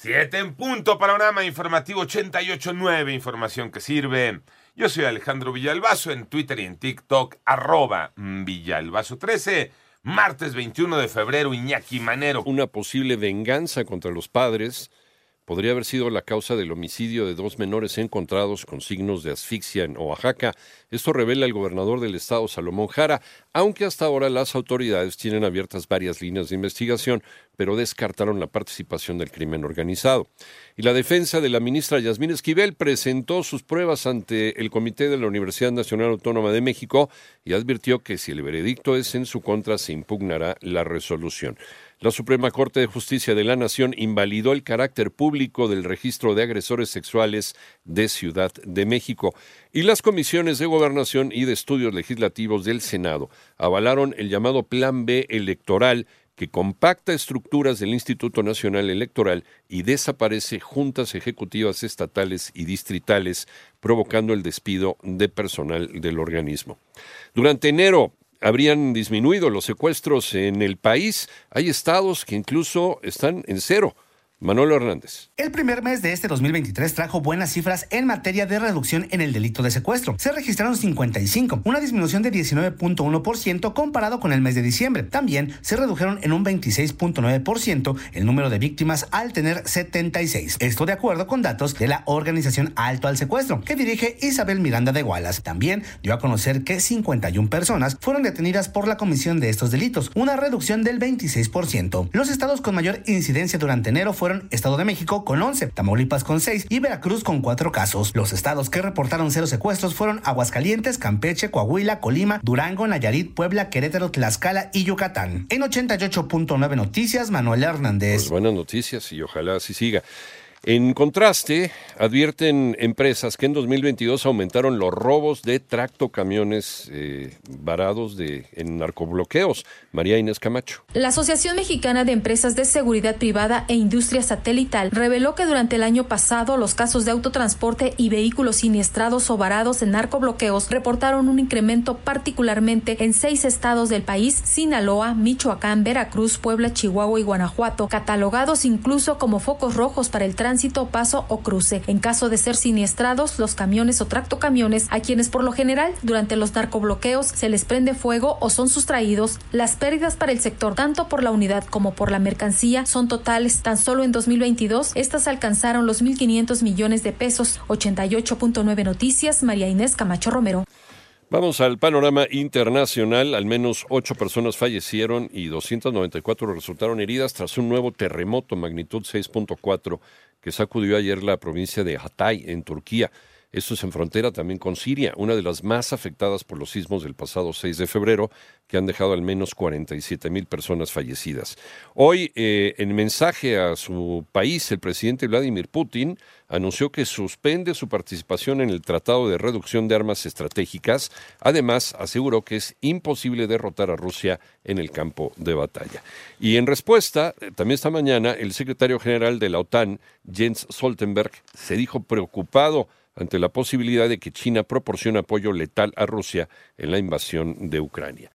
Siete en punto, panorama informativo 88.9, información que sirve. Yo soy Alejandro Villalbazo en Twitter y en TikTok, arroba Villalbazo13. Martes 21 de febrero, Iñaki Manero. Una posible venganza contra los padres podría haber sido la causa del homicidio de dos menores encontrados con signos de asfixia en Oaxaca. Esto revela el gobernador del estado, Salomón Jara, aunque hasta ahora las autoridades tienen abiertas varias líneas de investigación, pero descartaron la participación del crimen organizado. Y la defensa de la ministra Yasmín Esquivel presentó sus pruebas ante el Comité de la Universidad Nacional Autónoma de México y advirtió que si el veredicto es en su contra, se impugnará la resolución. La Suprema Corte de Justicia de la Nación invalidó el carácter público del registro de agresores sexuales de Ciudad de México y las comisiones de gobernación y de estudios legislativos del Senado avalaron el llamado Plan B electoral que compacta estructuras del Instituto Nacional Electoral y desaparece juntas ejecutivas estatales y distritales, provocando el despido de personal del organismo. Durante enero, habrían disminuido los secuestros en el país. Hay estados que incluso están en cero. Manuel Hernández. El primer mes de este 2023 trajo buenas cifras en materia de reducción en el delito de secuestro. Se registraron 55, una disminución de 19.1% comparado con el mes de diciembre. También se redujeron en un 26.9% el número de víctimas al tener 76. Esto de acuerdo con datos de la organización Alto al Secuestro, que dirige Isabel Miranda de Gualas. También dio a conocer que 51 personas fueron detenidas por la comisión de estos delitos, una reducción del 26%. Los estados con mayor incidencia durante enero fueron Estado de México con 11, Tamaulipas con 6 y Veracruz con 4 casos. Los estados que reportaron cero secuestros fueron Aguascalientes, Campeche, Coahuila, Colima, Durango, Nayarit, Puebla, Querétaro, Tlaxcala y Yucatán. En 88.9 Noticias, Manuel Hernández. Pues buenas noticias y ojalá así siga. En contraste, advierten empresas que en 2022 aumentaron los robos de tractocamiones eh, varados de, en narcobloqueos. María Inés Camacho. La Asociación Mexicana de Empresas de Seguridad Privada e Industria Satelital reveló que durante el año pasado los casos de autotransporte y vehículos siniestrados o varados en narcobloqueos reportaron un incremento particularmente en seis estados del país, Sinaloa, Michoacán, Veracruz, Puebla, Chihuahua y Guanajuato, catalogados incluso como focos rojos para el tránsito tránsito, paso o cruce. En caso de ser siniestrados, los camiones o tractocamiones, a quienes por lo general durante los narcobloqueos se les prende fuego o son sustraídos, las pérdidas para el sector, tanto por la unidad como por la mercancía, son totales. Tan solo en 2022, estas alcanzaron los 1.500 millones de pesos. 88.9 Noticias, María Inés Camacho Romero. Vamos al panorama internacional. Al menos ocho personas fallecieron y 294 resultaron heridas tras un nuevo terremoto magnitud 6.4 que sacudió ayer la provincia de Hatay, en Turquía. Esto es en frontera también con Siria, una de las más afectadas por los sismos del pasado 6 de febrero, que han dejado al menos 47 mil personas fallecidas. Hoy, eh, en mensaje a su país, el presidente Vladimir Putin anunció que suspende su participación en el Tratado de Reducción de Armas Estratégicas. Además, aseguró que es imposible derrotar a Rusia en el campo de batalla. Y en respuesta, eh, también esta mañana, el secretario general de la OTAN, Jens Stoltenberg, se dijo preocupado ante la posibilidad de que China proporcione apoyo letal a Rusia en la invasión de Ucrania.